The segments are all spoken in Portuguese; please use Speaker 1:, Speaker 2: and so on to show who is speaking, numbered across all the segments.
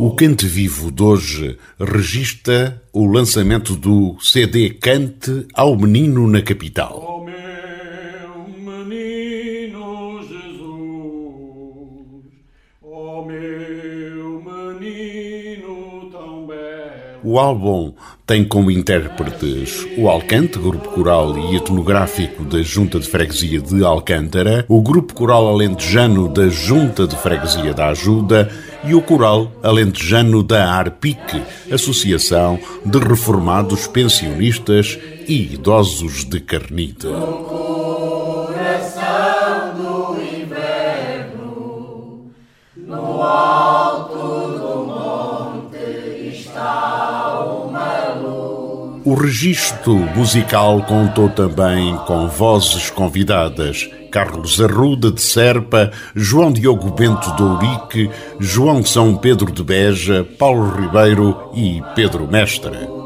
Speaker 1: O Cante Vivo de hoje registra o lançamento do CD Cante ao Menino na Capital.
Speaker 2: Oh, meu menino Jesus, oh, meu menino tão belo.
Speaker 1: O álbum tem como intérpretes o Alcante, grupo coral e etnográfico da Junta de Freguesia de Alcântara, o grupo coral alentejano da Junta de Freguesia da Ajuda e o coral alentejano da ARPIC, Associação de Reformados Pensionistas e Idosos de Carnita. O registro musical contou também com vozes convidadas. Carlos Arruda de Serpa, João Diogo Bento de Ourique, João São Pedro de Beja, Paulo Ribeiro e Pedro Mestre.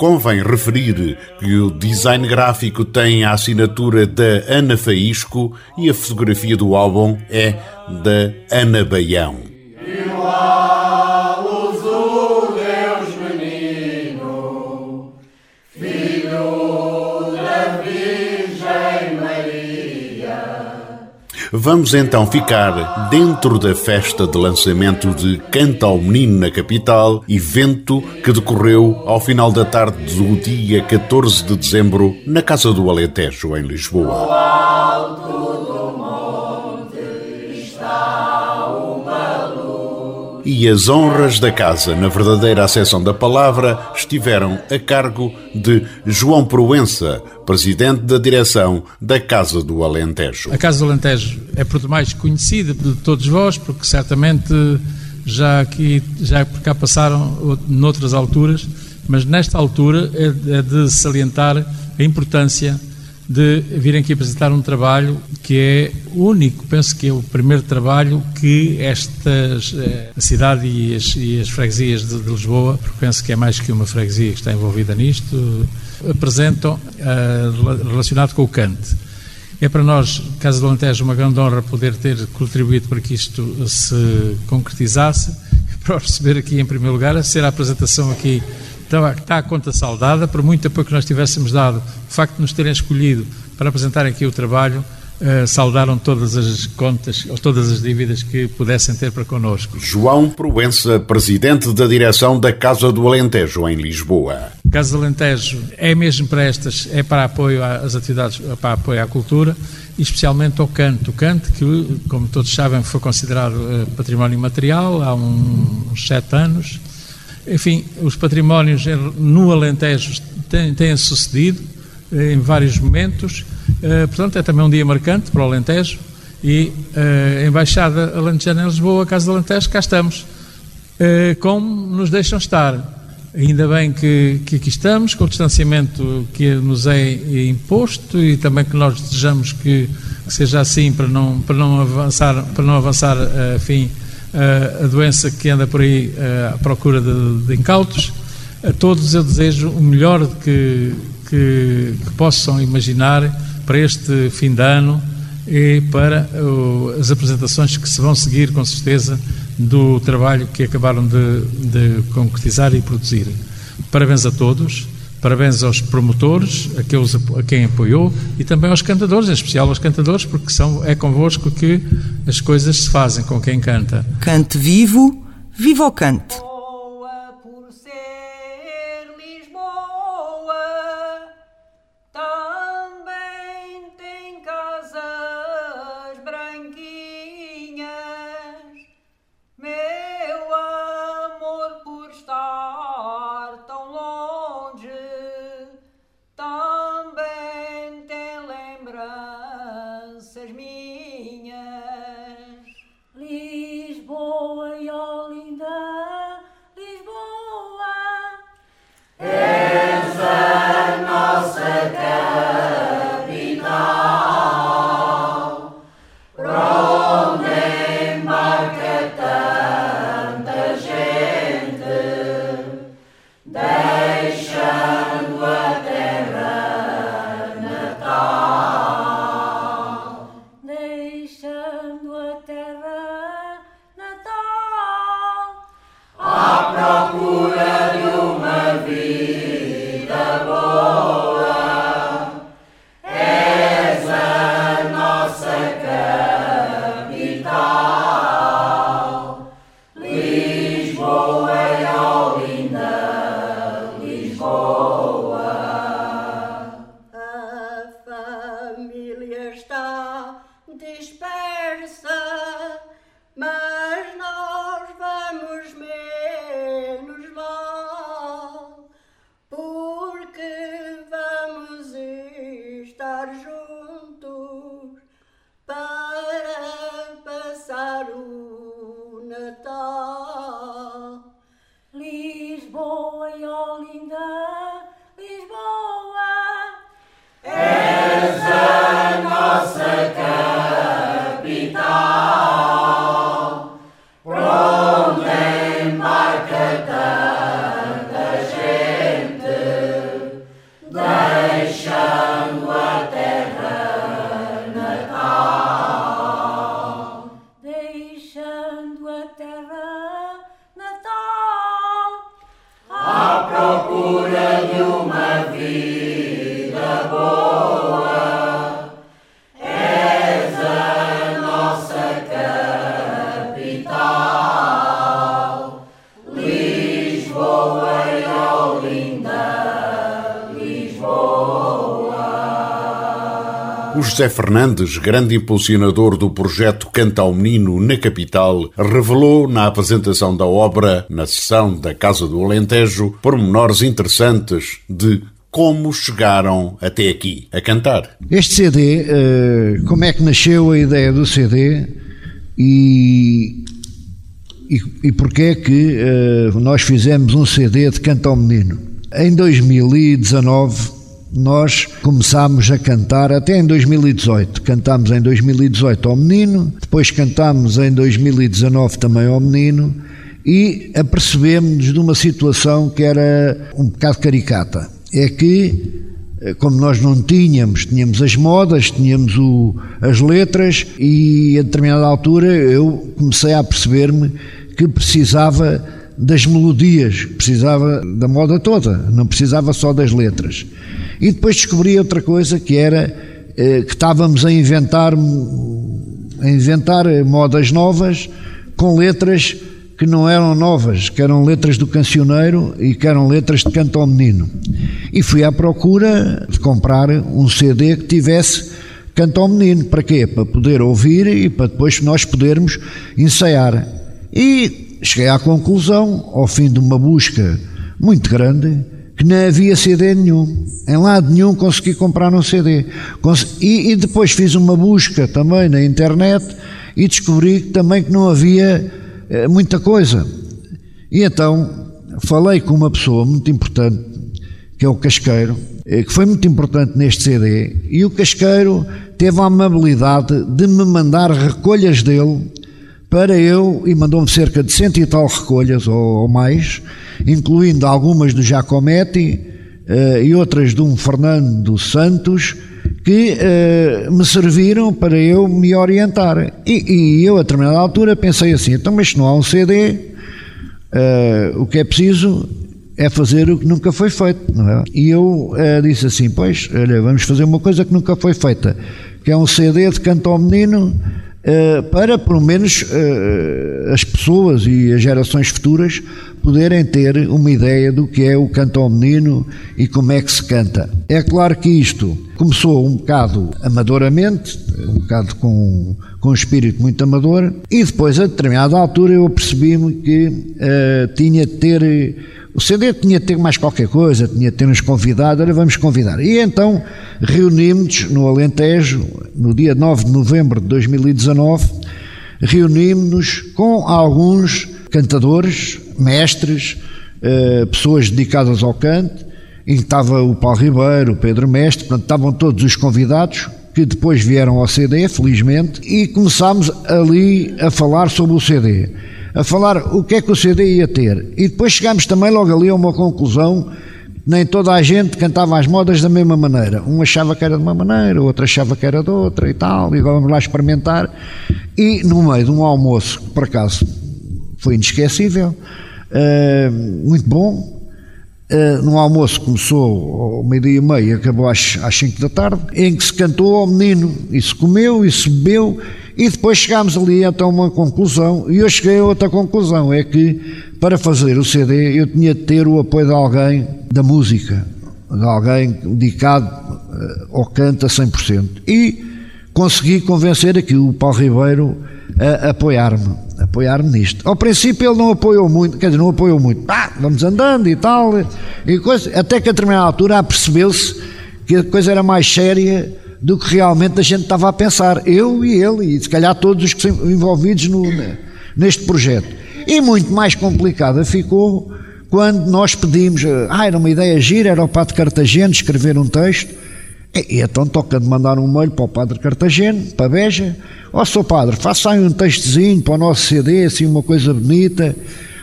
Speaker 1: Convém referir que o design gráfico tem a assinatura da Ana Faísco e a fotografia do álbum é da Ana Baião. Vamos então ficar dentro da festa de lançamento de Canta ao Menino na capital, evento que decorreu ao final da tarde do dia 14 de dezembro na Casa do Alentejo, em Lisboa. E as honras da casa, na verdadeira acessão da palavra, estiveram a cargo de João Proença, presidente da direção da Casa do Alentejo.
Speaker 3: A Casa do Alentejo é por demais conhecida de todos vós, porque certamente já aqui, já por cá passaram noutras alturas, mas nesta altura é, é de salientar a importância de virem aqui apresentar um trabalho que é único, penso que é o primeiro trabalho que estas, eh, a cidade e as, e as freguesias de, de, Lisboa, porque penso que é mais que uma freguesia que está envolvida nisto, apresentam uh, relacionado com o cante. É para nós, Casa do Alentejo, uma grande honra poder ter contribuído para que isto se concretizasse, para receber aqui em primeiro lugar, a ser a apresentação aqui está, está a conta saldada, por muito apoio que nós tivéssemos dado, o facto de nos terem escolhido para apresentar aqui o trabalho, Uh, saldaram todas as contas ou todas as dívidas que pudessem ter para connosco.
Speaker 1: João Proença, presidente da direção da Casa do Alentejo, em Lisboa.
Speaker 3: Casa do Alentejo é mesmo para estas, é para apoio às atividades, para apoio à cultura especialmente ao canto. O canto, que, como todos sabem, foi considerado uh, património material há uns sete anos enfim, os patrimónios no Alentejo têm, têm sucedido eh, em vários momentos, eh, portanto é também um dia marcante para o Alentejo e eh, a Embaixada Alentejana em Lisboa, a Casa do Alentejo, cá estamos, como nos deixam estar. Ainda bem que, que aqui estamos, com o distanciamento que nos é imposto e também que nós desejamos que, seja assim para não, para não avançar, para não avançar, enfim, a doença que anda por aí à procura de, de incautos. A todos eu desejo o melhor que, que, que possam imaginar para este fim de ano e para as apresentações que se vão seguir, com certeza, do trabalho que acabaram de, de concretizar e produzir. Parabéns a todos. Parabéns aos promotores, a, que os, a quem apoiou e também aos cantadores, em especial aos cantadores, porque são, é convosco que as coisas se fazem com quem canta.
Speaker 4: Cante vivo, viva o cante.
Speaker 5: O
Speaker 1: José Fernandes, grande impulsionador do projeto Canta ao Menino na capital, revelou na apresentação da obra, na sessão da Casa do Alentejo, pormenores interessantes de como chegaram até aqui a cantar.
Speaker 6: Este CD, eh, como é que nasceu a ideia do CD e, e, e porque é que eh, nós fizemos um CD de Canta ao Menino? Em 2019 nós começámos a cantar, até em 2018, cantámos em 2018 ao menino, depois cantámos em 2019 também ao menino e apercebemos de uma situação que era um bocado caricata. É que, eh, como nós não tínhamos, tínhamos as modas, tínhamos o, as letras e a determinada altura eu comecei a perceber-me que precisava das melodias, precisava da moda toda, não precisava só das letras. E depois descobri outra coisa que era eh, que estávamos a inventar, a inventar modas novas com letras que não eram novas, que eram letras do cancioneiro e que eram letras de canto ao menino. E fui à procura de comprar um CD que tivesse canto ao menino. Para quê? Para poder ouvir e para depois nós podermos ensaiar. E cheguei à conclusão, ao fim de uma busca muito grande, que não havia CD nenhum. Em lado nenhum consegui comprar um CD. E, e depois fiz uma busca também na internet e descobri também que não havia eh, muita coisa. E então falei com uma pessoa muito importante, que é o Casqueiro, eh, que foi muito importante neste CD, e o Casqueiro teve a amabilidade de me mandar recolhas dele para eu, e mandou-me cerca de cento e tal recolhas ou, ou mais, incluindo algumas do Giacometti uh, e outras de um Fernando Santos, que uh, me serviram para eu me orientar. E, e, eu, a determinada altura, pensei assim: então, mas se não há um CD, uh, o que é preciso é fazer o que nunca foi feito, é? E eu disse assim: pois, olha, vamos fazer uma coisa que nunca foi feita, que é um CD de canto ao menino eh, para pelo menos uh, as pessoas e as gerações futuras poderem ter uma ideia do que é o canto ao menino e como é que se canta. É claro que isto começou um bocado amadoramente, um bocado com, com um espírito muito amador, e depois, a determinada altura, eu percebi-me que uh, tinha de ter o CD tinha de ter mais qualquer coisa, tinha de ter nos convidado, olha, vamos convidar. E então reunimos-nos no Alentejo, no dia 9 de novembro de 2019, reunimos-nos com alguns cantadores, mestres, eh, pessoas dedicadas ao canto, em que estava o Paulo Ribeiro, o Pedro Mestre, portanto estavam todos os convidados, que depois vieram ao CD, felizmente, e começámos ali a falar sobre o CD a falar o que é que o CD ia ter. E depois chegámos também logo ali a uma conclusão nem toda a gente cantava as modas da mesma maneira. Um achava que era de uma maneira, outro achava que era de outra e tal, e vamos lá experimentar. E no meio de um almoço, que por acaso foi inesquecível, uh, muito bom, uh, num almoço começou ao meio-dia e meio e acabou às, às cinco da tarde, em que se cantou ao menino, e se comeu, e se bebeu, e depois chegámos ali até uma conclusão, e eu cheguei a outra conclusão, é que para fazer o CD eu tinha de ter o apoio de alguém da música, de alguém dedicado ao canto a 100%. E consegui convencer aqui o Paulo Ribeiro apoiar-me, apoiar-me nisto. Ao princípio ele não apoiou muito, quer dizer, não apoiou muito. Ah, vamos andando e tal, e coisa, até que a determinada altura percebeu-se que a coisa era mais séria do que realmente a gente estava a pensar, eu e ele, e se calhar todos os que envolvidos no, neste projeto. E muito mais complicada ficou quando nós pedimos, ah, era uma ideia gira, era o Padre Cartagena escrever um texto, e, e então toca de mandar um mail para o Padre Cartagena, para Beja, ó oh, seu Padre, faça aí um textozinho para o nosso CD, assim uma coisa bonita,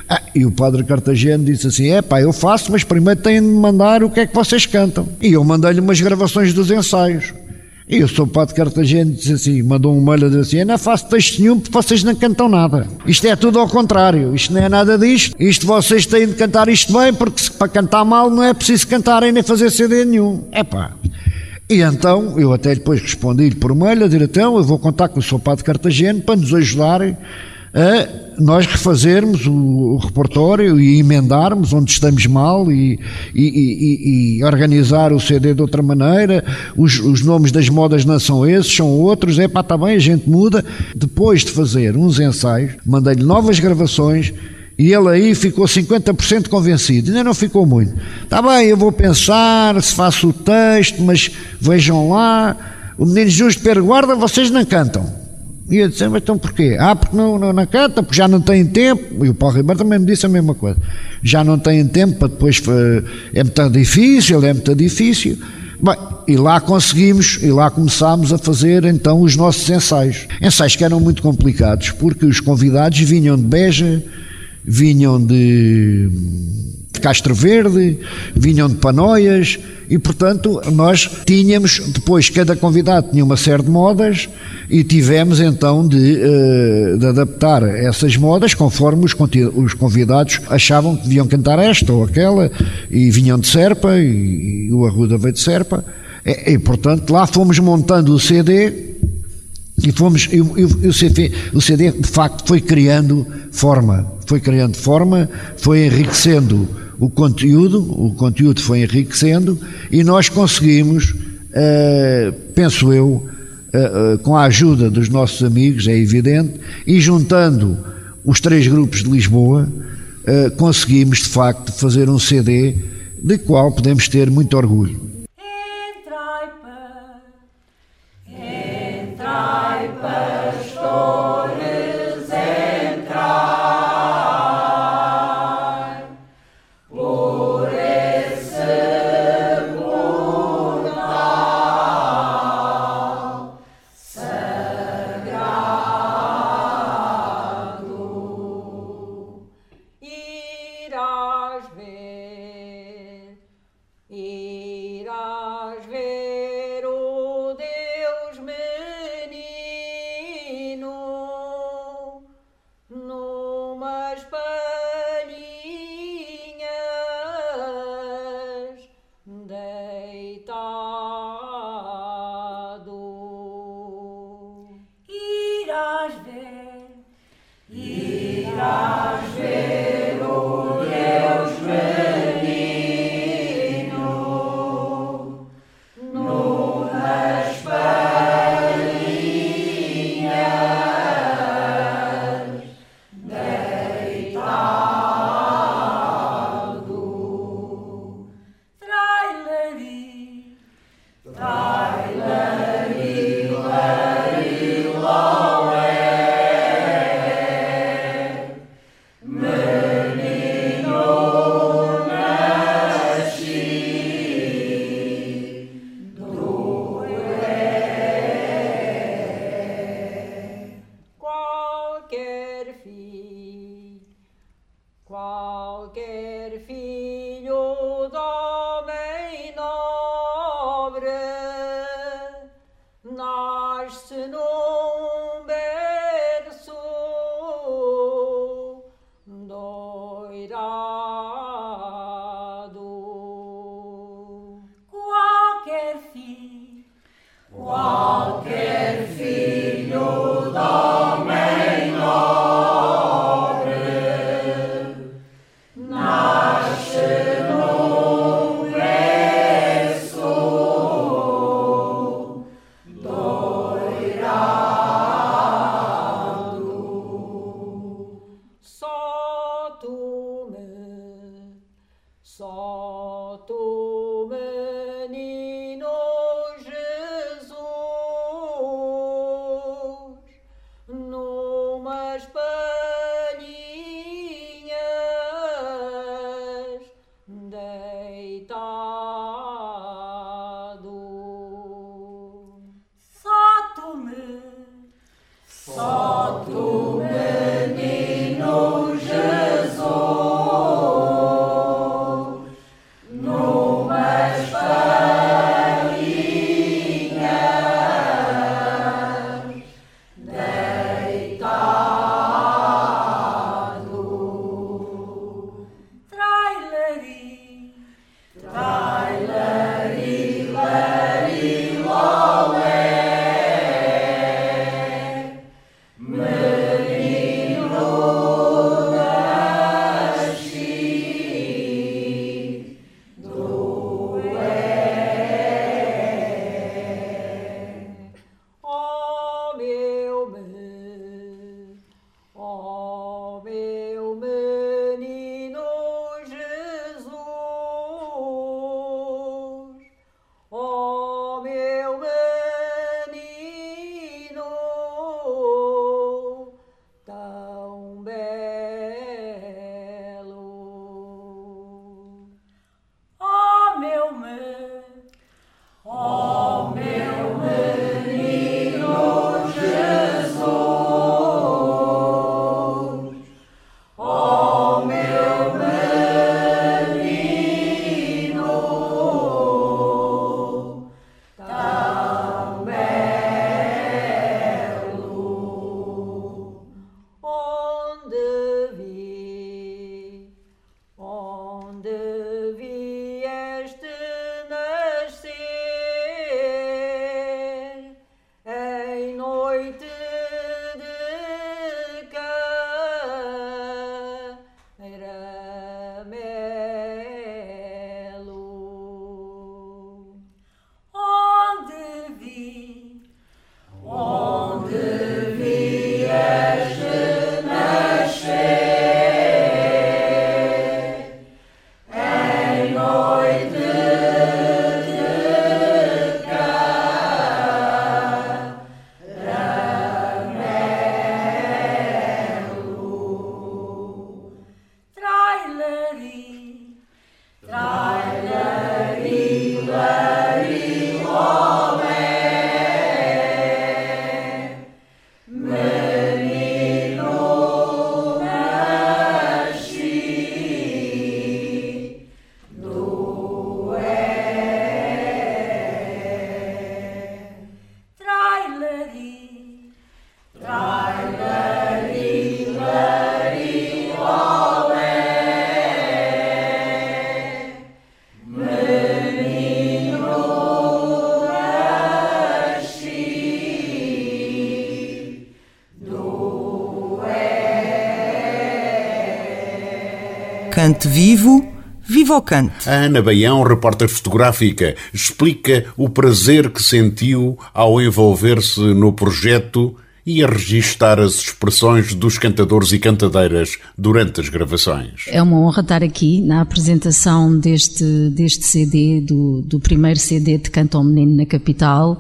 Speaker 6: ah, e o padre Cartagena disse assim: É pá, eu faço, mas primeiro têm de mandar o que é que vocês cantam. E eu mandei-lhe umas gravações dos ensaios. E o seu padre Cartagena disse assim: mandou um mail a dizer assim: Eu não faço texto nenhum porque vocês não cantam nada. Isto é tudo ao contrário, isto não é nada disto. Isto vocês têm de cantar isto bem, porque para cantar mal não é preciso cantarem nem fazer CD nenhum. É pá. E então eu até depois respondi-lhe por mail a dizer: Então eu vou contar com o seu padre Cartagena para nos ajudarem a nós refazermos o, o repertório e emendarmos onde estamos mal e, e, e, e, organizar o CD de outra maneira. Os, os, nomes das modas não são esses, são outros. É pá, está bem, a gente muda. Depois de fazer uns ensaios, mandei-lhe novas gravações. E ele aí ficou 50% convencido, ainda não ficou muito. Está bem, eu vou pensar se faço o texto, mas vejam lá. O menino Justo Perguarda, vocês não cantam. E eu disse, mas então porquê? Ah, porque não, não, não canta, porque já não tem tempo. E o Paulo Ribeiro também me disse a mesma coisa. Já não tem tempo para depois. É muito difícil, é muito difícil. Bem, e lá conseguimos, e lá começámos a fazer então os nossos ensaios. Ensaios que eram muito complicados, porque os convidados vinham de Beja, vinham de Castro Verde, vinham de Panóias e, portanto, nós tínhamos, depois cada convidado tinha uma série de modas e tivemos então de, uh, de adaptar essas modas conforme os, os, convidados achavam que deviam cantar esta ou aquela e vinham de Serpa e, e o Arruda veio de Serpa e, e, portanto, lá fomos montando o CD e fomos, e, o, CD, o CD de facto foi criando forma, foi criando forma, foi enriquecendo o conteúdo, o conteúdo foi enriquecendo e nós conseguimos, uh, penso eu, uh, uh, com a ajuda dos nossos amigos, é evidente, e juntando os três grupos de Lisboa, conseguimos de facto fazer um CD de qual podemos ter muito orgulho.
Speaker 5: Menino
Speaker 4: Lord.
Speaker 1: A Ana Baião, repórter fotográfica, explica o prazer que sentiu ao envolver-se no projeto e a registar as expressões dos cantadores e cantadeiras durante as gravações.
Speaker 7: É uma honra estar aqui na apresentação deste, deste CD, do, do primeiro CD de Canto ao Menino na capital,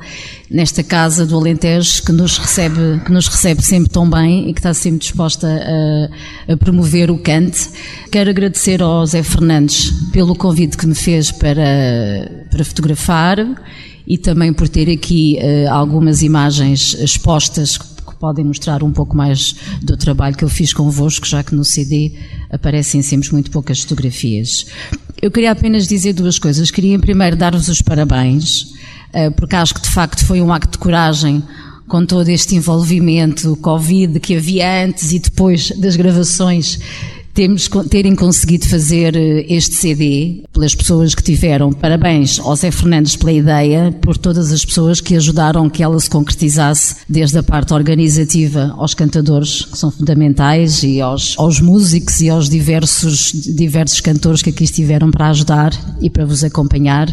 Speaker 7: nesta casa do Alentejo que nos recebe, que nos recebe sempre tão bem e que está sempre disposta a, a promover o cante. Quero agradecer ao Zé Fernandes pelo convite que me fez para, para fotografar e também por ter aqui uh, algumas imagens expostas podem mostrar um pouco mais do trabalho que eu fiz convosco, já que no CD aparecem sempre muito poucas fotografias. Eu queria apenas dizer duas coisas. Queria, primeiro, dar-vos os parabéns, eh, porque acho que de facto foi um acto de coragem com todo este envolvimento, Covid que havia antes e depois das gravações terem conseguido fazer eh, este CD pelas pessoas que tiveram. Parabéns ao Zé Fernandes pela ideia, por todas as pessoas que ajudaram que ela se concretizasse, desde a parte organizativa aos cantadores, que são fundamentais, e aos, aos músicos e aos diversos, diversos cantores que aqui estiveram para ajudar e para vos acompanhar.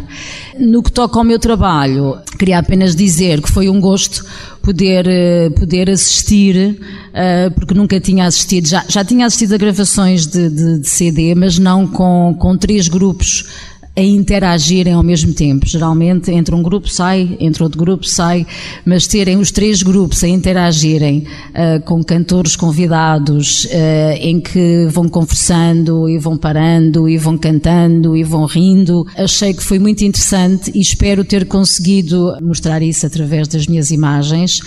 Speaker 7: No que toca ao meu trabalho, queria apenas dizer que foi um gosto poder, eh, poder assistir, eh, porque nunca tinha assistido, já, já tinha assistido a gravações de, de, de CD, mas não com, com três grupos a interagirem ao mesmo tempo. Geralmente, entre um grupo sai, entre outro grupo sai, mas terem os três grupos a interagirem uh, com cantores convidados, uh, em que vão conversando e vão parando e vão cantando e vão rindo. Achei que foi muito interessante e espero ter conseguido mostrar isso através das minhas imagens.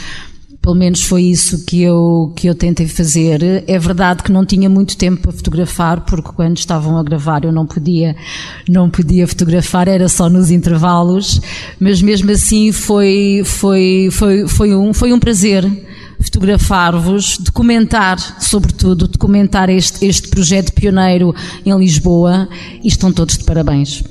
Speaker 7: Pelo menos foi isso que eu, que eu tentei fazer. É verdade que não tinha muito tempo para fotografar, porque quando estavam a gravar eu não podia, não podia fotografar, era só nos intervalos, mas mesmo assim foi, foi, foi, foi, um, foi um prazer fotografar-vos, documentar, sobretudo, documentar este, este projeto pioneiro em Lisboa e estão todos de parabéns.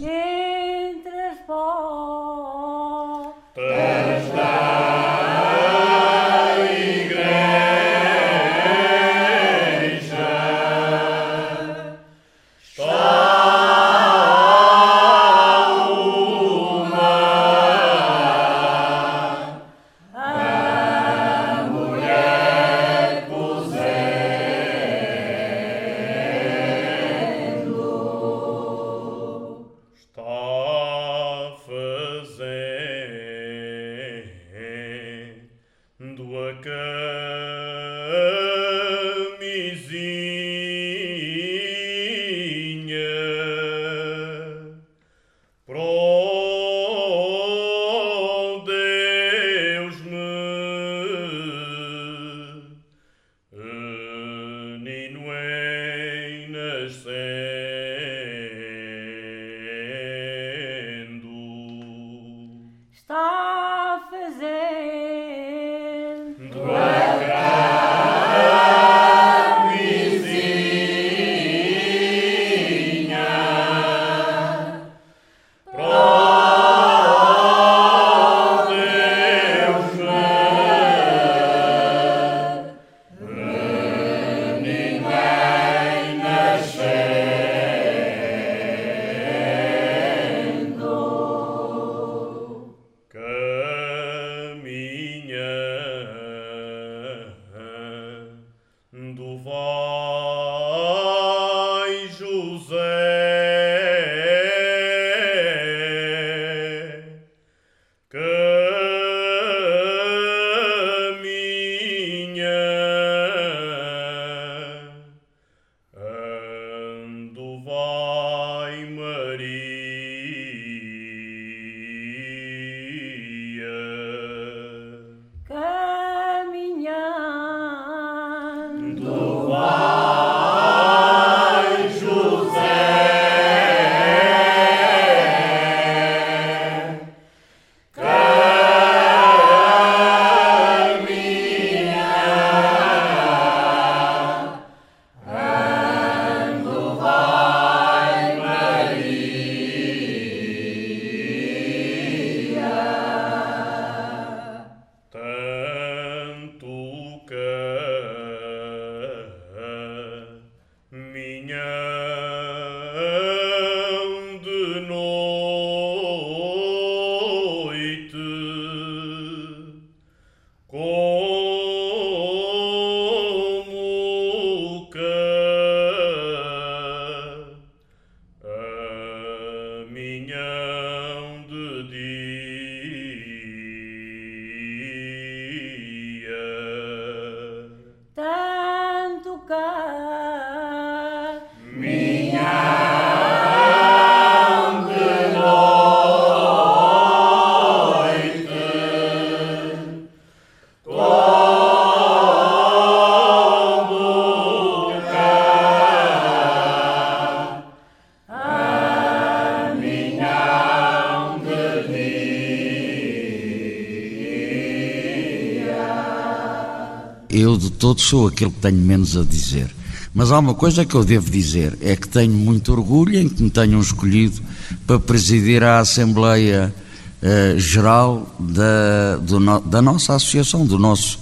Speaker 8: Sou aquele que tenho menos a dizer. Mas há uma coisa que eu devo dizer, é que tenho muito orgulho em que me tenham escolhido para presidir a Assembleia uh, Geral da, do, da nossa associação, do nosso,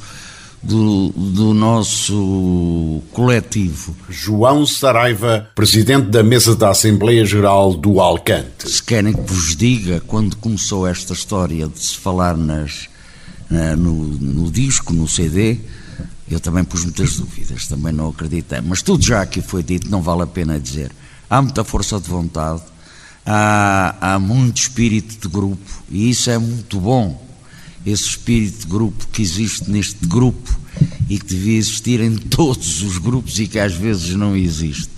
Speaker 8: do, do, nosso coletivo.
Speaker 1: João Saraiva, presidente da mesa da Assembleia Geral do Alcante.
Speaker 8: Se querem que vos diga, quando começou esta história de se falar nas, na, no, no disco, no CD, eu também pus muitas dúvidas, também não acreditei. Mas tudo já aqui foi dito, não vale a pena dizer. Há muita força de vontade, há, há muito espírito de grupo e isso é muito bom. Esse espírito de grupo que existe neste grupo e que devia existir em todos os grupos e que às vezes não existe.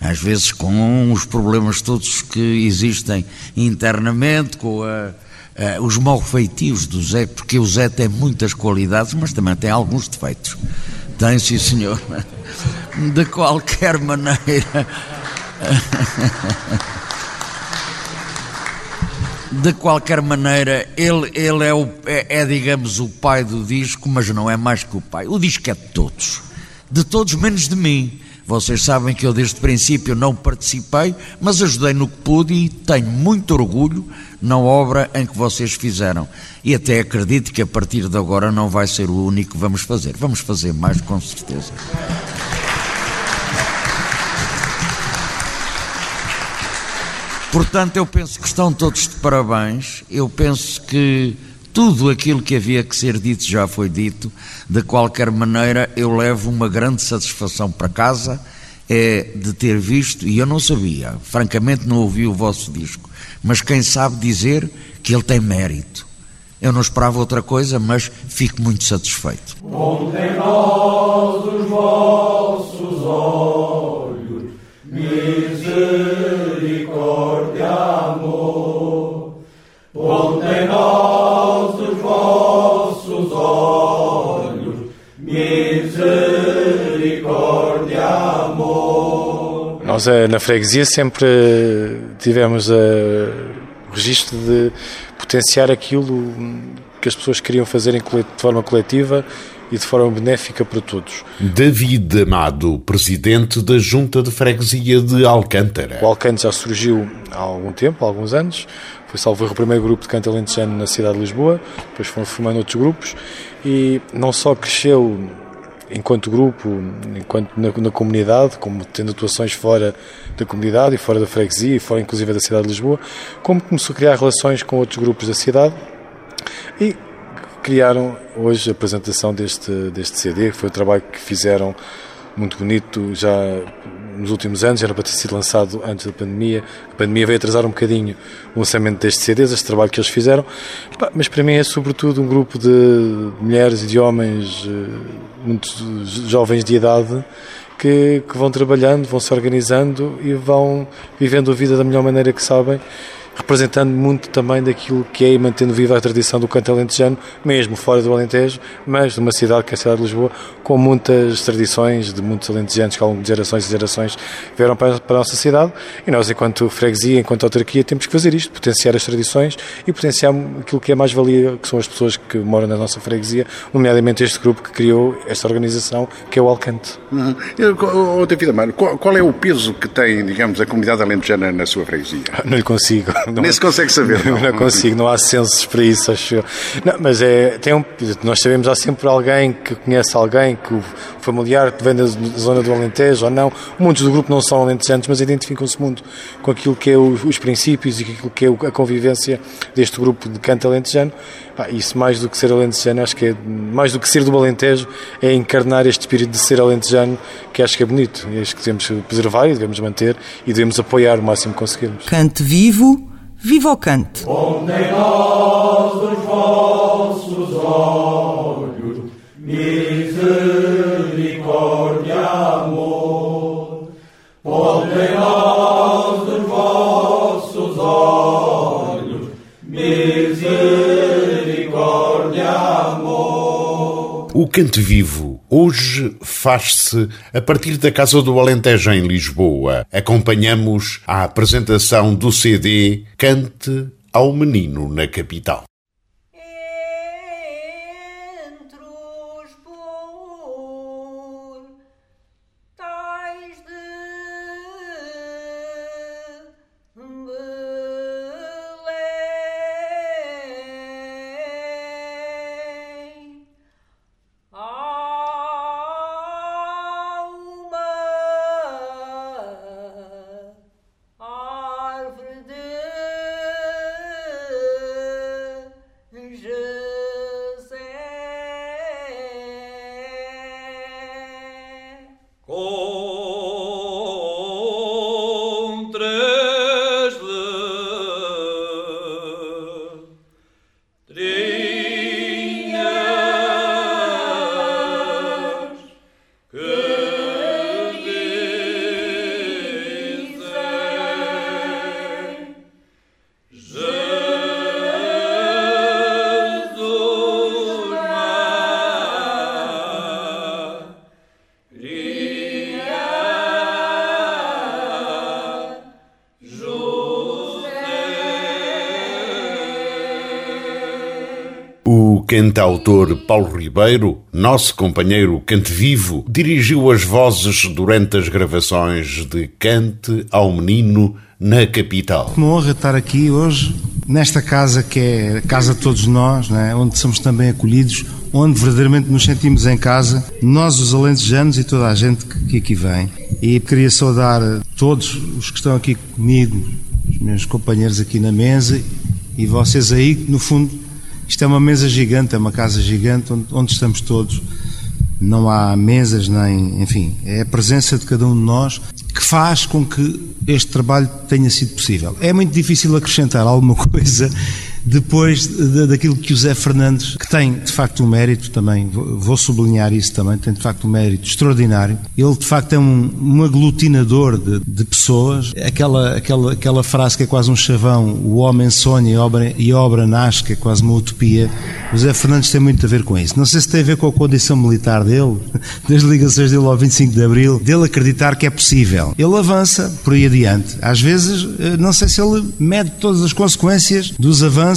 Speaker 8: Às vezes com os problemas todos que existem internamente, com a uh, os malfeitios do Zé, porque o Zé tem muitas qualidades, mas também tem alguns defeitos. Tem, sim, senhor. De qualquer maneira. De qualquer maneira, ele, ele é, o, é, é, digamos, o pai do disco, mas não é mais que o pai. O disco é de todos. De todos, menos de mim. Vocês sabem que eu desde o princípio não participei, mas ajudei no que pude e tenho muito orgulho na obra em que vocês fizeram. E até acredito que a partir de agora não vai ser o único que vamos fazer. Vamos fazer mais, com certeza. Portanto, eu penso que estão todos de parabéns. Eu penso que tudo aquilo que havia que ser dito já foi dito. De qualquer maneira, eu levo uma grande satisfação para casa é de ter visto, e eu não sabia, francamente não ouvi o vosso disco, mas quem sabe dizer que ele tem mérito. Eu não esperava outra coisa, mas fico muito satisfeito.
Speaker 9: Ontem nós os vossos olhos, misericórdia, amor. Ontem nós os vossos olhos, misericórdia, amor.
Speaker 10: Nós eh, na freguesia sempre tivemos eh, o registro de potenciar aquilo que as pessoas queriam fazer de forma coletiva e de forma benéfica para todos.
Speaker 1: David Amado, presidente da Junta de Freguesia de Alcântara.
Speaker 10: O Alcântara já surgiu há algum tempo, há alguns anos. Foi salvo o primeiro grupo de canto alentejano na cidade de Lisboa, depois foram formando outros grupos e não só cresceu enquanto grupo, enquanto na, na, comunidade, como tendo atuações fora da comunidade e fora da freguesia e fora inclusive da cidade de Lisboa, como começou a criar relações com outros grupos da cidade e criaram hoje a apresentação deste, deste CD, que foi o trabalho que fizeram muito bonito já nos últimos anos, era para ter sido lançado antes da pandemia. A pandemia veio atrasar um bocadinho o lançamento destes CDs, este trabalho que eles fizeram. Mas para mim é sobretudo um grupo de mulheres e de homens, eh, muito jovens de idade, que, que vão trabalhando, vão se organizando e vão vivendo a vida da melhor maneira que sabem representando muito também daquilo que é e mantendo viva a tradição do canto alentejano, mesmo fora do Alentejo, mas de uma cidade que é a cidade de Lisboa, com muitas tradições de muitos alentejanos que ao longo de gerações e gerações vieram para, para a nossa cidade e nós, enquanto freguesia, enquanto autarquia, temos que fazer isto, potenciar as tradições e potenciar aquilo que é mais valia, que são as pessoas que moram na nossa freguesia, nomeadamente este grupo que criou esta organização, que é o Alcante.
Speaker 1: Uhum. David Amaro, qual, qual, é o peso que tem, digamos, a comunidade alentejana na sua freguesia?
Speaker 10: Não lhe consigo.
Speaker 1: Não, Nem se consegue saber.
Speaker 10: Não, não consigo, não há censos para isso, acho eu. Não, mas é, tem um, nós sabemos, há sempre alguém que conhece alguém, que o familiar vem da zona do Alentejo ou não. Muitos do grupo não são alentejantes, mas identificam-se muito com aquilo que é os, os princípios e aquilo que é a convivência deste grupo de canto alentejano. isso mais do que ser alentejano, acho que é mais do que ser do Alentejo, é encarnar este espírito de ser alentejano, que acho que é bonito. E acho que devemos preservar e devemos manter e devemos apoiar o máximo que conseguirmos.
Speaker 4: Cante vivo Viva o cante!
Speaker 9: Ontem nós os vossos olhos, misericórdia, amor. Ontem nós os vossos olhos, misericórdia, amor.
Speaker 1: O cante vivo Hoje faz-se a partir da Casa do Alentejo em Lisboa. Acompanhamos a apresentação do CD Cante ao Menino na capital. Cantautor Paulo Ribeiro, nosso companheiro Cante Vivo, dirigiu as vozes durante as gravações de Cante ao Menino na capital.
Speaker 11: Uma honra estar aqui hoje, nesta casa que é a casa de todos nós, né? onde somos também acolhidos, onde verdadeiramente nos sentimos em casa, nós os alentejanos e toda a gente que aqui vem. E queria saudar todos os que estão aqui comigo, os meus companheiros aqui na mesa e vocês aí, no fundo, isto é uma mesa gigante, é uma casa gigante onde, onde estamos todos. Não há mesas nem, enfim, é a presença de cada um de nós que faz com que este trabalho tenha sido possível. É muito difícil acrescentar alguma coisa depois daquilo que o Zé Fernandes, que tem de facto um mérito também, vou sublinhar isso também, tem de facto um mérito extraordinário. Ele de facto é um, um aglutinador de, de, pessoas. Aquela, aquela, aquela frase que é quase um chavão: o homem sonha e obra, e obra nasce, que é quase uma utopia. O Zé Fernandes tem muito a ver com isso. Não sei se tem a ver com a condição militar dele, das ligações dele ao 25 de Abril, dele acreditar que é possível. Ele avança por aí adiante. Às vezes, eh, não sei se ele mede todas as consequências dos avanços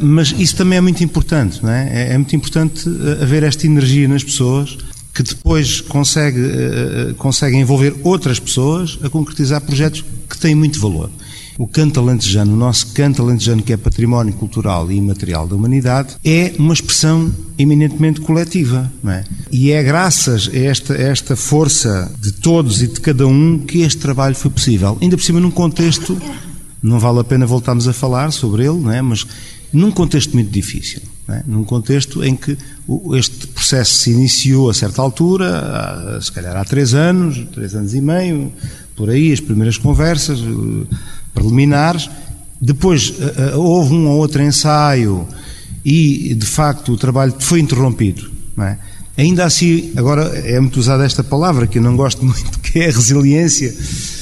Speaker 11: mas isso também é muito importante, não é? É, é muito importante eh, haver esta energia nas pessoas que depois consegue, uh, consegue envolver outras pessoas a concretizar projetos que têm muito valor. O canto alentejano, o nosso canto alentejano, que é património cultural e imaterial da humanidade, é uma expressão eminentemente coletiva. Não é? E é graças a esta, a esta força de todos e de cada um que este trabalho foi possível. Ainda por cima, num contexto não vale a pena voltarmos a falar sobre ele, não é? mas num contexto muito difícil, é? num contexto em que este processo se iniciou a certa altura, se calhar há três anos, três anos e meio, por aí, as primeiras conversas preliminares, depois houve um ou outro ensaio e, de facto, o trabalho foi interrompido. É? Ainda assim, agora é muito usada esta palavra que eu não gosto muito, que é a resiliência,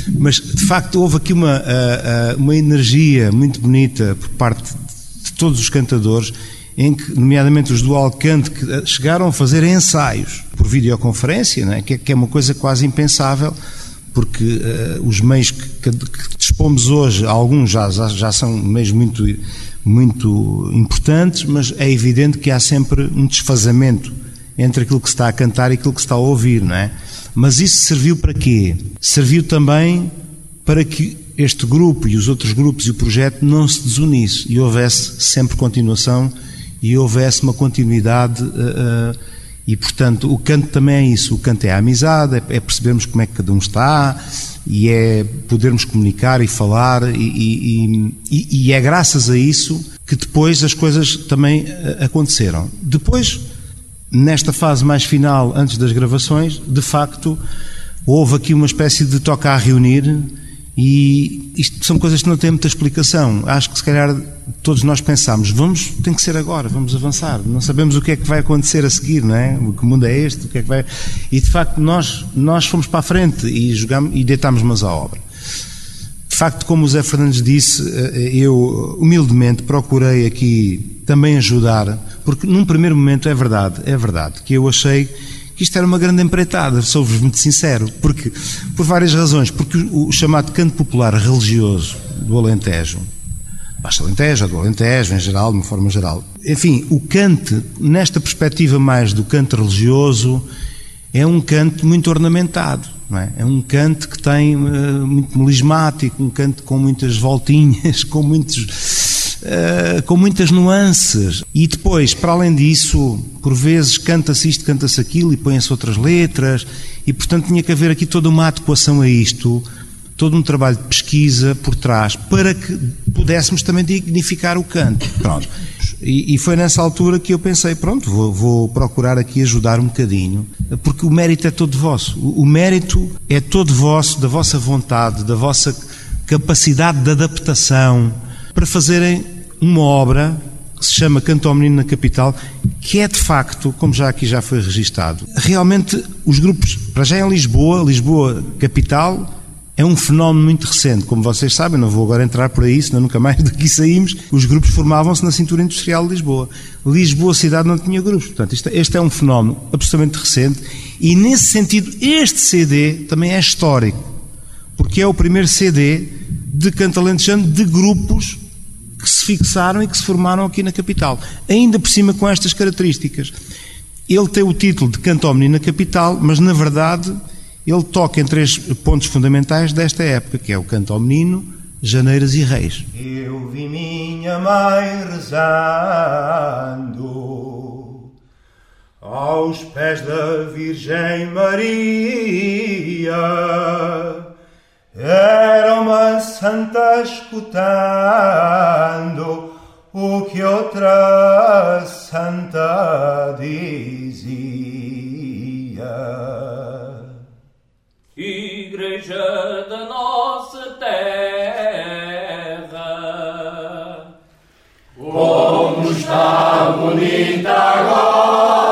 Speaker 11: mas de facto houve aqui uma, uma energia muito bonita por parte de todos os cantadores, em que, nomeadamente os do Alcante, que chegaram a fazer ensaios por videoconferência, né, que é uma coisa quase impensável, porque uh, os meios que, que, que, dispomos hoje, alguns já, já, já são meios muito, muito importantes, mas é evidente que há sempre um desfazamento entre aquilo que se está a cantar e aquilo que se está a ouvir, não é? Mas isso serviu para quê? Serviu também para que este grupo e os outros grupos e o projeto não se desunisse e houvesse sempre continuação e houvesse uma continuidade. Uh, uh, e, portanto, o canto também é isso. O canto é a amizade, é, é percebermos como é que cada um está e é podermos comunicar e falar, e, e, e, e é graças a isso que depois as coisas também uh, aconteceram. Depois nesta fase mais final, antes das gravações, de facto, houve aqui uma espécie de toca a reunir e isto são coisas que não têm muita explicação. Acho que se calhar todos nós pensamos, vamos, tem que ser agora, vamos avançar. Não sabemos o que é que vai acontecer a seguir, não é? Que mundo é este, o que é que vai. E de facto nós, nós fomos para a frente e jogamos e deitámos mãos à obra. Facto, como o Zé Fernandes disse, eh, eu humildemente procurei aqui também ajudar, porque num primeiro momento é verdade, é verdade, que eu achei que isto era uma grande empreitada, sou-vos muito sincero, porque, por várias razões, porque o, o chamado canto popular religioso do Alentejo, Baixo Alentejo, do Alentejo, em geral, de uma forma geral. Enfim, o cante, nesta perspectiva mais do canto religioso, é um canto muito ornamentado. É? é? um canto que tem uh, muito melismático, um canto com muitas voltinhas, com muitos. Uh, com muitas nuances. E depois, para além disso, por vezes canta-se isto, canta-se aquilo e põem-se outras letras, e portanto tinha que haver aqui toda uma adequação a isto, todo um trabalho de pesquisa por trás, para que pudéssemos também dignificar o canto. Pronto. E, e, foi nessa altura que eu pensei, pronto, vou, vou, procurar aqui ajudar um bocadinho, porque o mérito é todo vosso. O, o mérito é todo vosso, da vossa vontade, da vossa capacidade de adaptação para fazerem uma obra que se chama Canto ao Menino na Capital, que é de facto, como já aqui já foi registado, realmente os grupos, para já em Lisboa, Lisboa capital, é um fenómeno muito recente. Como vocês sabem, não vou agora entrar por aí, senão nunca mais daqui saímos. Os grupos formavam-se na cintura industrial de Lisboa. Lisboa, cidade, não tinha grupos. Portanto, este é um fenómeno absolutamente recente e, nesse sentido, este CD também é histórico, porque é o primeiro CD de canto alentejano de grupos que se fixaram e que se formaram aqui na capital. Ainda por cima com estas características. Ele tem o título de Menino na Capital, mas na verdade ele toca em três pontos fundamentais desta época, que é o Canto ao Menino, Janeiras e Reis.
Speaker 9: Eu vi minha mãe rezando aos pés da Virgem Maria. Era uma santa escutando o que outra santa dizia.
Speaker 12: Igreja da nossa terra,
Speaker 9: como está bonita agora.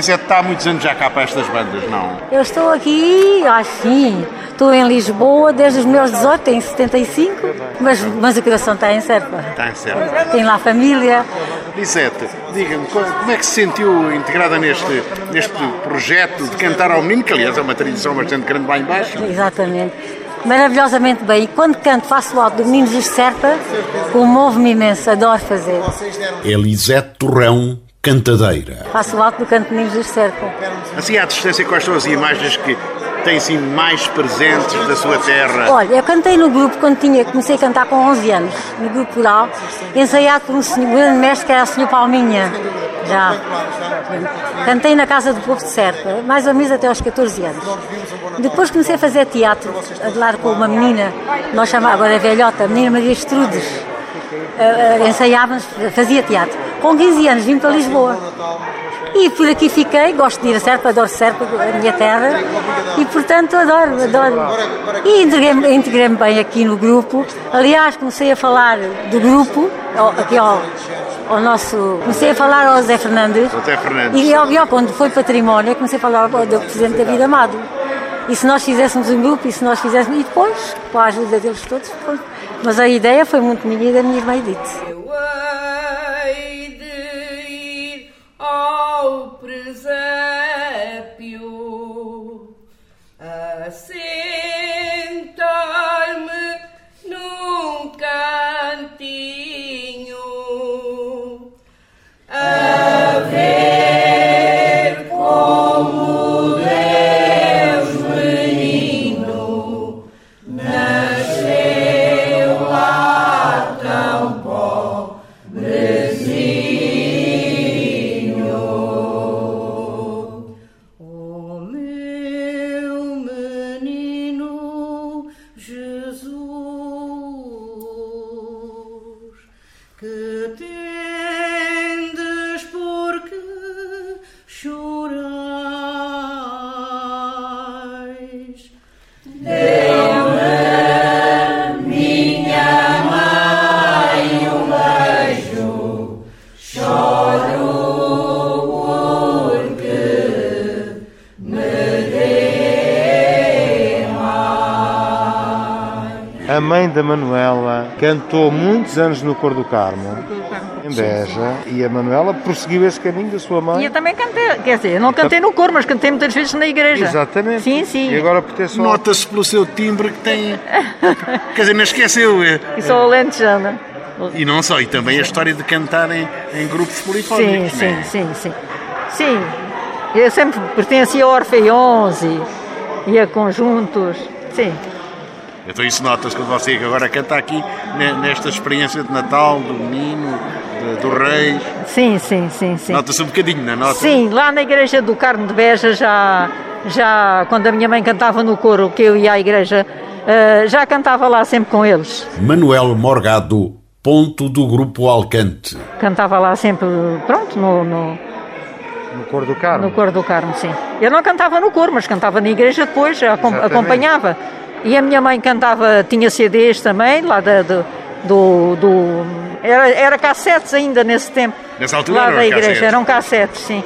Speaker 1: Isso é está há muitos anos já cá para estas bandas, não?
Speaker 5: Eu estou aqui, assim, estou em Lisboa desde os meus 18, tenho 75, mas, mas o coração está em Serpa.
Speaker 1: Está em Serpa.
Speaker 5: Tenho lá família.
Speaker 1: Lisete, diga-me, como é que se sentiu integrada neste, neste projeto de cantar ao menino, que aliás é uma tradição bastante grande lá embaixo?
Speaker 5: Exatamente maravilhosamente bem. E quando canto, faço o alto do Meninos de Serpa, comove-me imenso, adoro fazer.
Speaker 1: Elisete Torrão, cantadeira.
Speaker 5: Faço o alto do canto de Meninos de Serpa.
Speaker 1: Assim, à distância, quais são as imagens que têm assim mais presentes da sua terra?
Speaker 5: Olha, eu cantei no grupo quando tinha, comecei a cantar com 11 anos, no grupo coral, ensaiado por um, senhor, grande mestre que era o Sr. Palminha. Já. Cantei na Casa do Povo de Serpa, mais ou menos até aos 14 anos. Depois comecei a fazer teatro, a falar com uma menina, nós chamávamos, agora é velhota, a menina Maria Estrudes. Uh, uh, ensaiávamos, fazia teatro. Com 15 anos vim para Lisboa. E por aqui fiquei, gosto de ir a Serpa, adoro Serpa, a minha terra, e portanto adoro, adoro. E integrei-me integrei bem aqui no grupo. Aliás, comecei a falar do grupo, aqui ao, ao nosso. Comecei a falar ao Zé Fernandes.
Speaker 1: O Zé Fernandes.
Speaker 5: E ao, quando foi património, comecei a falar do Presidente David Amado. E se nós fizéssemos um grupo, e se nós fizéssemos. E depois, com a ajuda deles todos, depois. Mas a ideia foi muito minha e da minha irmã Edith.
Speaker 13: Presépio, assentar-me
Speaker 11: cantou muitos anos no Cor do Carmo
Speaker 14: Em Beja. E a Manuela prosseguiu esse caminho da sua mãe.
Speaker 15: E eu também cantei, quer dizer, eu não cantei no coro, mas cantei muitas vezes na igreja.
Speaker 14: Exatamente.
Speaker 15: Sim, sim.
Speaker 14: E agora pertence ao...
Speaker 16: Nota-se pelo seu timbre que tem. Quer dizer, não esqueceu. é.
Speaker 15: E sou alentejana.
Speaker 16: E não só, e também a história de cantar em, em grupos
Speaker 15: Sim,
Speaker 16: polifónicos.
Speaker 15: sim,
Speaker 16: né?
Speaker 15: sim, sim. Sim, eu sempre pertenci a Orfeões e, e a conjuntos. Sim,
Speaker 16: Então isso nota-se quando você agora canta aqui nesta experiência de Natal, do Menino, de- do Reis.
Speaker 15: sim, sim, sim. sim.
Speaker 16: Nota-se um bocadinho, não é? Nota?
Speaker 15: Sim, lá na igreja do Carmo de Beja, já, já quando a minha mãe cantava no coro, que eu ia à igreja, eh, já cantava lá sempre com eles.
Speaker 16: Manuel Morgado, ponto do grupo Alcante.
Speaker 15: Cantava lá sempre, pronto, no, no,
Speaker 14: No Cor do Carmo.
Speaker 15: no coro do Carmo, sim. Eu não cantava no coro, mas cantava na igreja depois, acompanhava. E a minha mãe cantava, tinha CDs também, lá da, do, do, do- era, era cassetes ainda nesse tempo.
Speaker 16: Nessa altura
Speaker 15: lá da igreja,
Speaker 16: cassetes.
Speaker 15: eram cassetes, sim.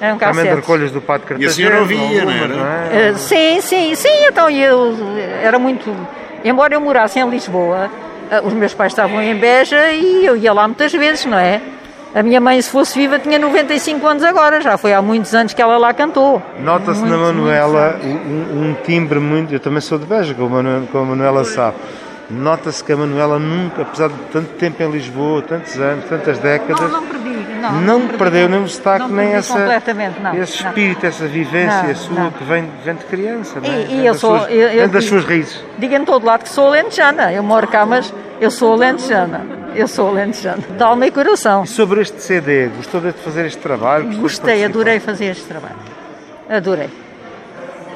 Speaker 15: Eram
Speaker 14: Também de
Speaker 15: cassetes.
Speaker 14: recolhas do Padre
Speaker 16: E a senhora ouvia, não
Speaker 14: algumas,
Speaker 16: era?
Speaker 14: é?
Speaker 15: Eh, sim, sim, sim, então eu era muito. Embora eu morasse em Lisboa, eh, os meus pais estavam em Beja e eu ia lá muitas vezes, não é? A minha mãe, se fosse viva, tinha 95 anos agora, já foi há muitos anos que ela lá cantou.
Speaker 14: Nota-se na Manuela um, um timbre muito. Eu também sou de Beja, como a, Manu- como a Manuela sabe. Nota-se que a Manuela nunca, apesar de tanto tempo em Lisboa, tantos anos, tantas décadas,
Speaker 15: Não, não perdi. Não,
Speaker 14: não
Speaker 15: perdi,
Speaker 14: perdeu
Speaker 15: não.
Speaker 14: nem o sotaque,
Speaker 15: Não
Speaker 14: nem essa,
Speaker 15: completamente, não,
Speaker 14: esse
Speaker 15: não.
Speaker 14: espírito, essa vivência
Speaker 15: Não,
Speaker 14: sua
Speaker 15: não.
Speaker 14: que vem, vem de criança, não é?
Speaker 15: E,
Speaker 14: Vem
Speaker 15: e eu sou.
Speaker 14: suas,
Speaker 15: eu, eu
Speaker 14: vem das
Speaker 15: digo-
Speaker 14: suas raízes.
Speaker 15: Digo em todo lado que sou alentejana. Eu moro cá, mas eu sou alentejana. Eu sou alentejana. De alma e coração.
Speaker 14: E sobre este CD, gostou de fazer este trabalho? Gostou
Speaker 15: Gostei, adorei fazer este trabalho. Adorei.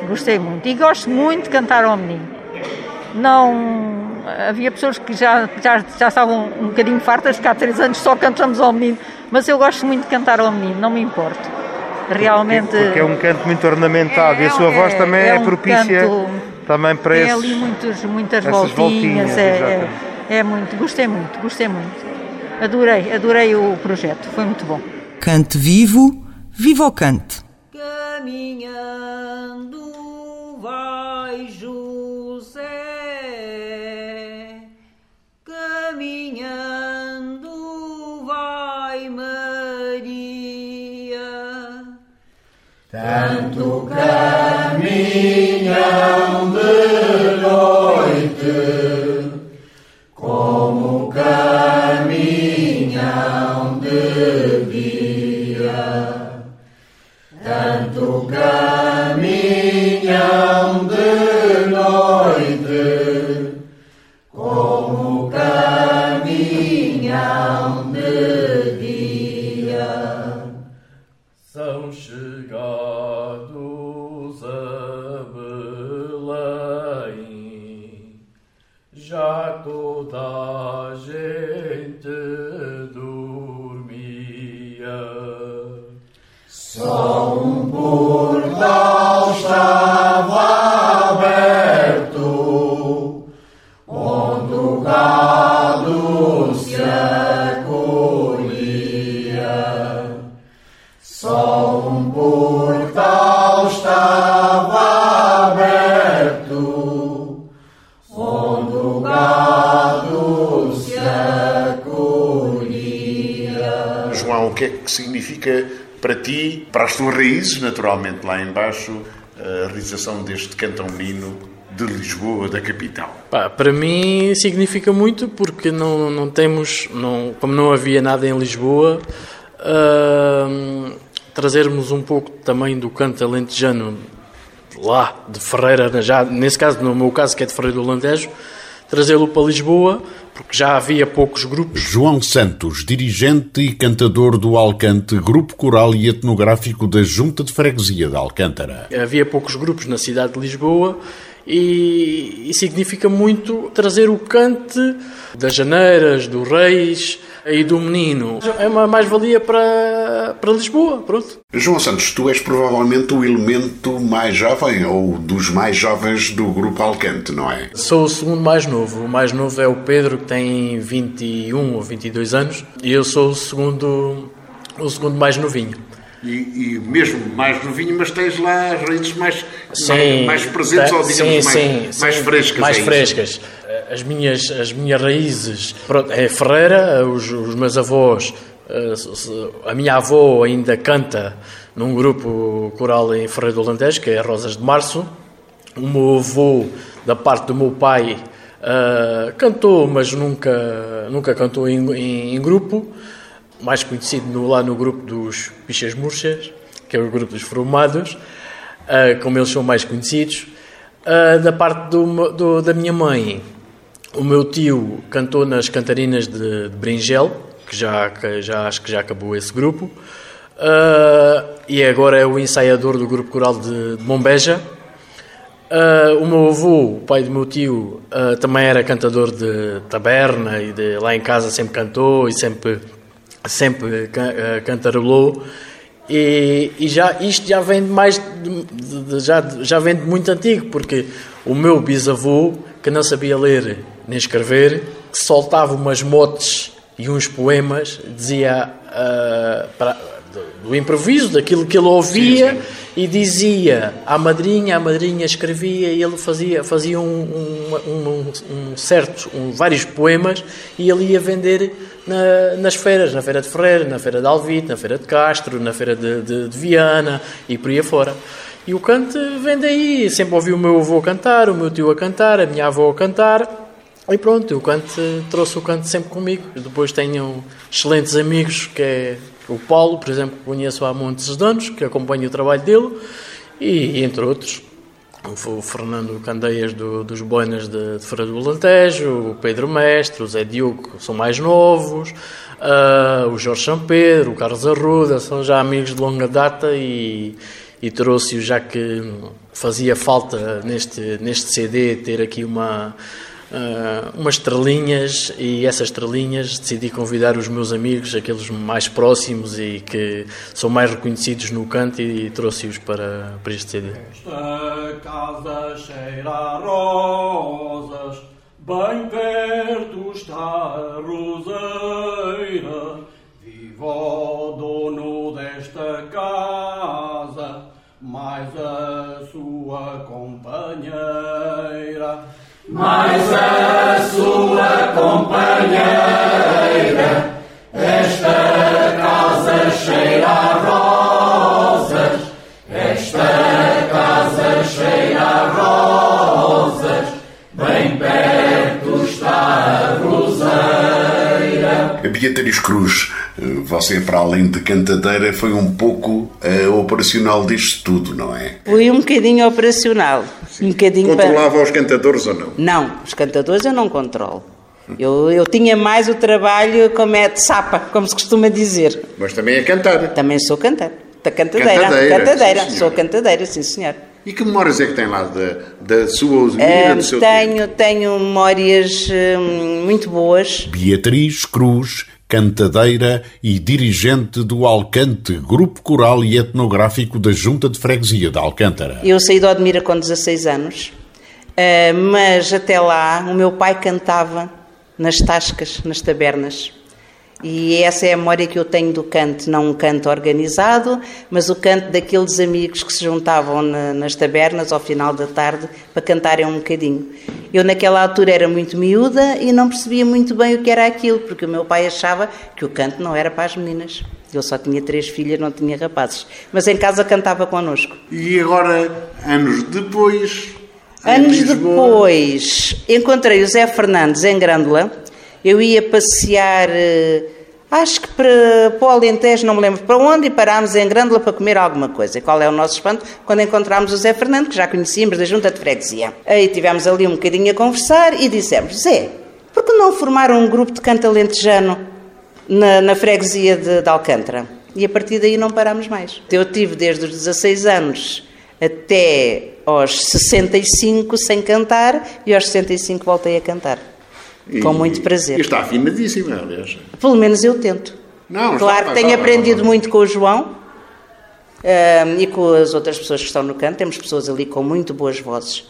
Speaker 15: Gostei muito. E gosto muito de cantar ao menino. Não. Havia pessoas que já, já, já estavam um bocadinho fartas, que há três anos só cantamos ao menino. Mas eu gosto muito de cantar ao menino, não me importo. Realmente.
Speaker 14: Porque é um canto muito ornamentado e a sua
Speaker 15: é-
Speaker 14: voz também é,
Speaker 15: é um
Speaker 14: propícia
Speaker 15: canto-
Speaker 14: também para
Speaker 15: Tem
Speaker 14: esses...
Speaker 15: ali muitos, muitas voltinhas.
Speaker 14: voltinhas,
Speaker 15: é, muito. Gostei muito, gostei muito. Adorei, adorei o projeto. Foi muito bom.
Speaker 4: Cante vivo, viva o cante.
Speaker 13: Caminhando
Speaker 16: naturalmente, lá embaixo, a realização deste Cantão Menino de Lisboa, da capital?
Speaker 17: Pá, para mim significa muito porque não, não temos, não, como não havia nada em Lisboa, hum, trazermos um pouco também do canto alentejano lá, de Ferreira, já, nesse caso, no meu caso que é de Ferreira do Alentejo, trazê-lo para Lisboa, porque já havia poucos grupos.
Speaker 16: João Santos, dirigente e cantador do Alcante, grupo coral e etnográfico da Junta de Freguesia de Alcântara.
Speaker 17: Havia poucos grupos na cidade de Lisboa e, e significa muito trazer o cante das janeiras, do reis e do menino. É uma mais-valia para, para Lisboa, pronto.
Speaker 16: João Santos, tu és provavelmente o elemento mais jovem ou dos mais jovens do grupo Alcante, não é?
Speaker 17: Sou o segundo mais novo. O mais novo é o Pedro, que tem 21 ou 22 anos, e eu sou o segundo, o segundo mais novinho.
Speaker 16: E, e mesmo mais novinho, mas tens lá as raízes mais,
Speaker 17: Sim,
Speaker 16: mais, mais presentes
Speaker 17: tá-
Speaker 16: ou digamos
Speaker 17: sim,
Speaker 16: mais,
Speaker 17: sim,
Speaker 16: mais frescas.
Speaker 17: Mais
Speaker 16: é isso?
Speaker 17: frescas. As minhas, as minhas raízes pronto, é Ferreira, os, os meus avós, a minha avó ainda canta num grupo coral em Ferreira do Alentejo, que é Rosas de Março. O meu avô, da parte do meu pai, uh, cantou, mas nunca, nunca cantou em, em, em grupo. Mais conhecido no, lá no grupo dos Pichas Murchas, que é o grupo dos Formados, uh, como eles são mais conhecidos. Da parte do, do, da minha mãe, o meu tio cantou nas cantarinas de, de Bringel, que já, que já acho que já acabou esse grupo. Uh, e agora é o ensaiador do grupo coral de, de Mombeja. Uh, o meu avô, o pai do meu tio, uh, também era cantador de taberna e de, lá em casa sempre cantou e sempre, sempre cantarolou. E, e, já, isto já vem de mais de, de, já, já vem de muito antigo, porque o meu bisavô, que não sabia ler nem escrever, soltava umas motes e uns poemas, dizia uh, para, do, do, improviso, daquilo que ele ouvia, sim, sim. e dizia à madrinha, a madrinha escrevia e ele fazia, fazia um, um, um, um certo, vários poemas e ele ia vender na, nas feiras, na Feira de Ferreira, na Feira de Alvite, na Feira de Castro, na Feira de, de, de Viana e por aí afora. E o canto vem daí, sempre ouvi o meu avô cantar, o meu tio a cantar, a minha avó a cantar, e pronto, o canto trouxe o canto sempre comigo. Depois tenho excelentes amigos, que é o Paulo, por exemplo, que conheço há muitos anos, que acompanho o trabalho dele, e, entre outros. O Fernando Candeias do, dos Boinas de, de do Alentejo, o Pedro Mestre, o Zé Diogo, que são mais novos, uh, o Jorge São Pedro, o Carlos Arruda, são já amigos de longa data e, e trouxe-o já que fazia falta neste, neste CD ter aqui uma uh, umas estrelinhas e essas estrelinhas decidi convidar os meus amigos, aqueles mais próximos e que são mais reconhecidos no canto e, e trouxe-os para, para este CD.
Speaker 12: Esta casa cheira a rosas, bem perto está a roseira, viva o dono desta casa, mais a sua companheira
Speaker 13: mas a sua companheira, esta casa cheira a rosas, esta casa cheira a
Speaker 1: Beatriz Cruz, você, para além de cantadeira, foi um pouco uh, operacional disto tudo, não é?
Speaker 18: Fui um bocadinho operacional. Um bocadinho
Speaker 1: Controlava para... os cantadores ou não?
Speaker 18: Não, os cantadores eu não controlo. Eu, eu tinha mais o trabalho como é de sapa, como se costuma dizer.
Speaker 1: Mas também é cantar.
Speaker 18: Também sou cantar. Da cantadeira. Cantadeira, cantadeira. sou cantadeira, sim senhor.
Speaker 1: E que memórias é que tem lá da, da sua usina, do seu
Speaker 18: tenho,
Speaker 1: tempo?
Speaker 18: Tenho memórias hum, muito boas.
Speaker 1: Beatriz Cruz cantadeira e dirigente do Alcante, grupo coral e etnográfico da Junta de Freguesia de Alcântara.
Speaker 18: Eu saí de Odmira com 16 anos, eh, mas até lá o meu pai cantava nas tascas, nas tabernas. E essa é a memória que eu tenho do canto, não um canto organizado, mas o canto daqueles amigos que se juntavam na, nas tabernas ao final da tarde para cantarem um bocadinho. Eu naquela altura era muito miúda e não percebia muito bem o que era aquilo, porque o meu pai achava que o canto não era para as meninas. Eu só tinha três filhas, não tinha rapazes. Mas em casa cantava connosco.
Speaker 1: E agora, anos depois...
Speaker 18: Anos depois, encontrei o Zé Fernandes em Grândola, eu ia passear, eh, acho que para, para o Alentejo, não me lembro para onde, e parámos em Grândola para comer alguma coisa. E qual é o nosso espanto? Quando encontramos o Zé Fernando, que já conhecíamos da Junta de Freguesia. Aí tivemos ali um bocadinho a conversar e dissemos: Zé, por que não formaram um grupo de canto alentejano na, na freguesia de, de Alcântara? E a partir daí não parámos mais. Eu tive desde os 16 anos até aos 65 sem cantar e aos 65 voltei a cantar. E, com muito prazer.
Speaker 1: E está afinadíssima, aliás.
Speaker 18: Pelo menos eu tento.
Speaker 1: Não,
Speaker 18: claro que tenho aprendido não, muito com o João um, e com as outras pessoas que estão no canto. Temos pessoas ali com muito boas vozes.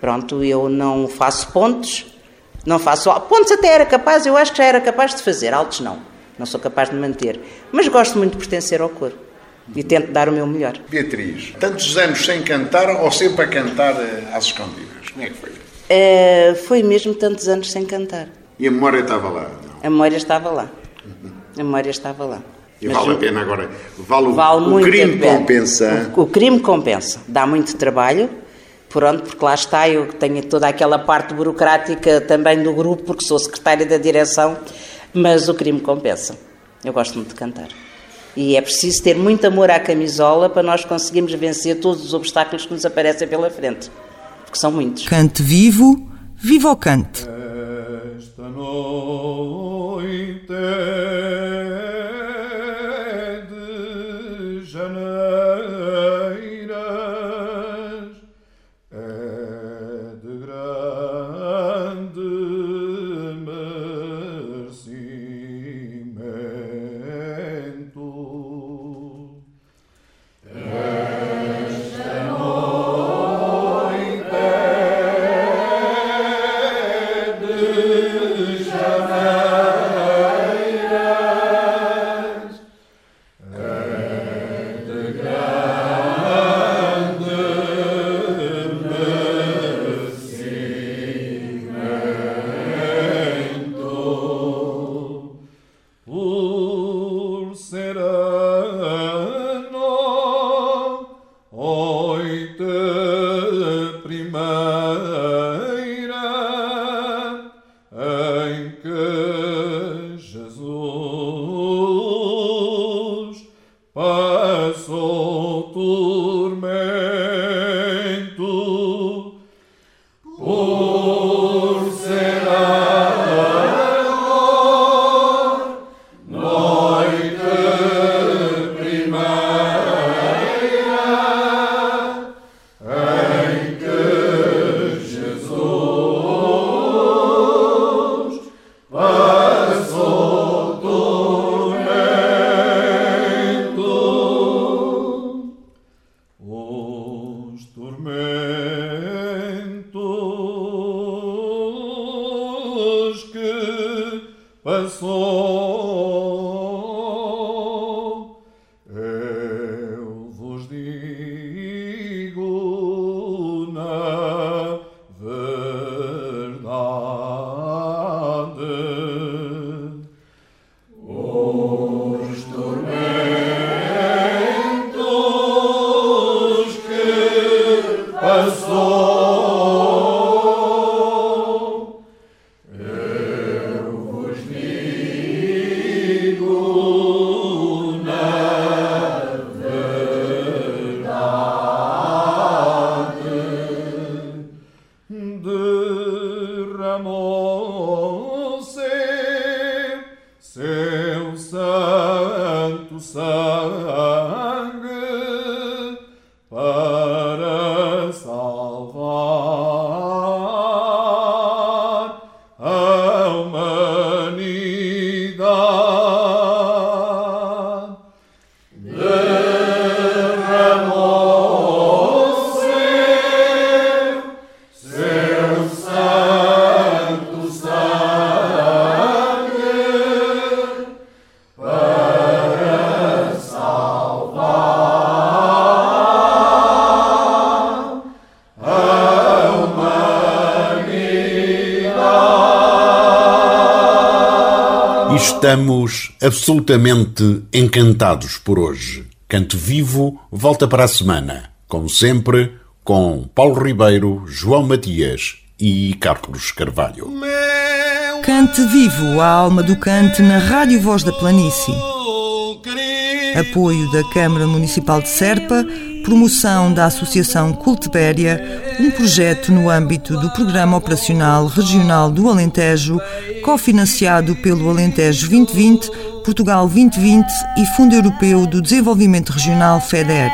Speaker 18: Pronto, eu não faço pontos, não faço. Pontos até era capaz, eu acho que já era capaz de fazer, altos não. Não sou capaz de manter. Mas gosto muito de pertencer ao coro e tento dar o meu melhor.
Speaker 1: Beatriz, tantos anos sem cantar ou sempre a cantar eh, às escondidas? Como é que foi?
Speaker 18: Uh, foi mesmo tantos anos sem cantar.
Speaker 1: E a memória estava lá?
Speaker 18: A memória estava lá. A memória estava lá.
Speaker 1: E Mas vale a pena agora. Vale, vale o, o crime compensa.
Speaker 18: O, o, crime compensa. Dá muito trabalho. Pronto, porque lá está, eu tenho toda aquela parte burocrática também do grupo, porque sou secretária da direção, mas o crime compensa. Eu gosto muito de cantar. E é preciso ter muito amor à camisola para nós conseguirmos vencer todos os obstáculos que nos aparecem pela frente, porque são muitos.
Speaker 4: Cante vivo, viva o cante.
Speaker 9: Esta noite
Speaker 1: absolutamente encantados por hoje. Canto Vivo volta para a semana, como sempre, com Paulo Ribeiro, João Matias e Carlos Carvalho.
Speaker 4: Cante Vivo, a alma do cante na Rádio Voz da Planície. Apoio da Câmara Municipal de Serpa, promoção da Associação Cultibéria, um projeto no âmbito do Programa Operacional Regional do Alentejo, cofinanciado pelo Alentejo 2020, Portugal 2020 e Fundo Europeu do Desenvolvimento Regional FEDER.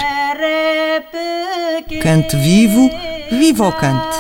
Speaker 4: Cante vivo, viva o cante.